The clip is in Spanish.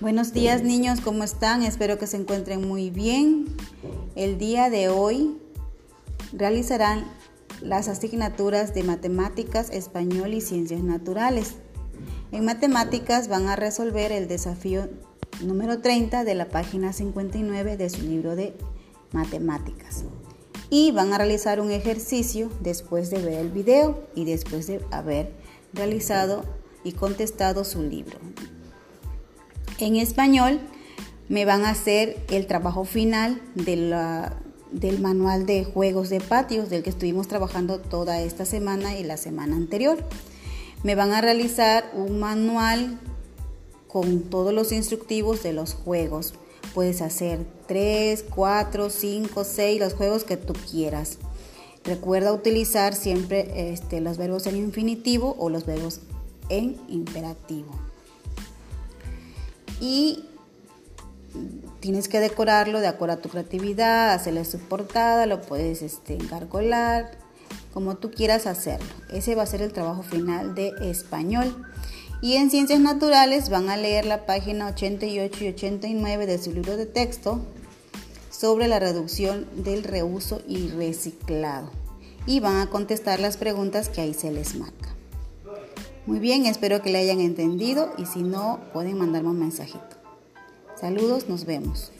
Buenos días niños, ¿cómo están? Espero que se encuentren muy bien. El día de hoy realizarán las asignaturas de matemáticas, español y ciencias naturales. En matemáticas van a resolver el desafío número 30 de la página 59 de su libro de matemáticas. Y van a realizar un ejercicio después de ver el video y después de haber realizado y contestado su libro. En español me van a hacer el trabajo final del manual de juegos de patios del que estuvimos trabajando toda esta semana y la semana anterior. Me van a realizar un manual con todos los instructivos de los juegos. Puedes hacer 3, 4, 5, 6, los juegos que tú quieras. Recuerda utilizar siempre este, los verbos en infinitivo o los verbos en imperativo y tienes que decorarlo de acuerdo a tu creatividad, hacerle su portada, lo puedes este, como tú quieras hacerlo. Ese va a ser el trabajo final de español. Y en ciencias naturales van a leer la página 88 y 89 de su libro de texto sobre la reducción del reuso y reciclado. Y van a contestar las preguntas que ahí se les marca. Muy bien, espero que le hayan entendido y si no, pueden mandarme un mensajito. Saludos, nos vemos.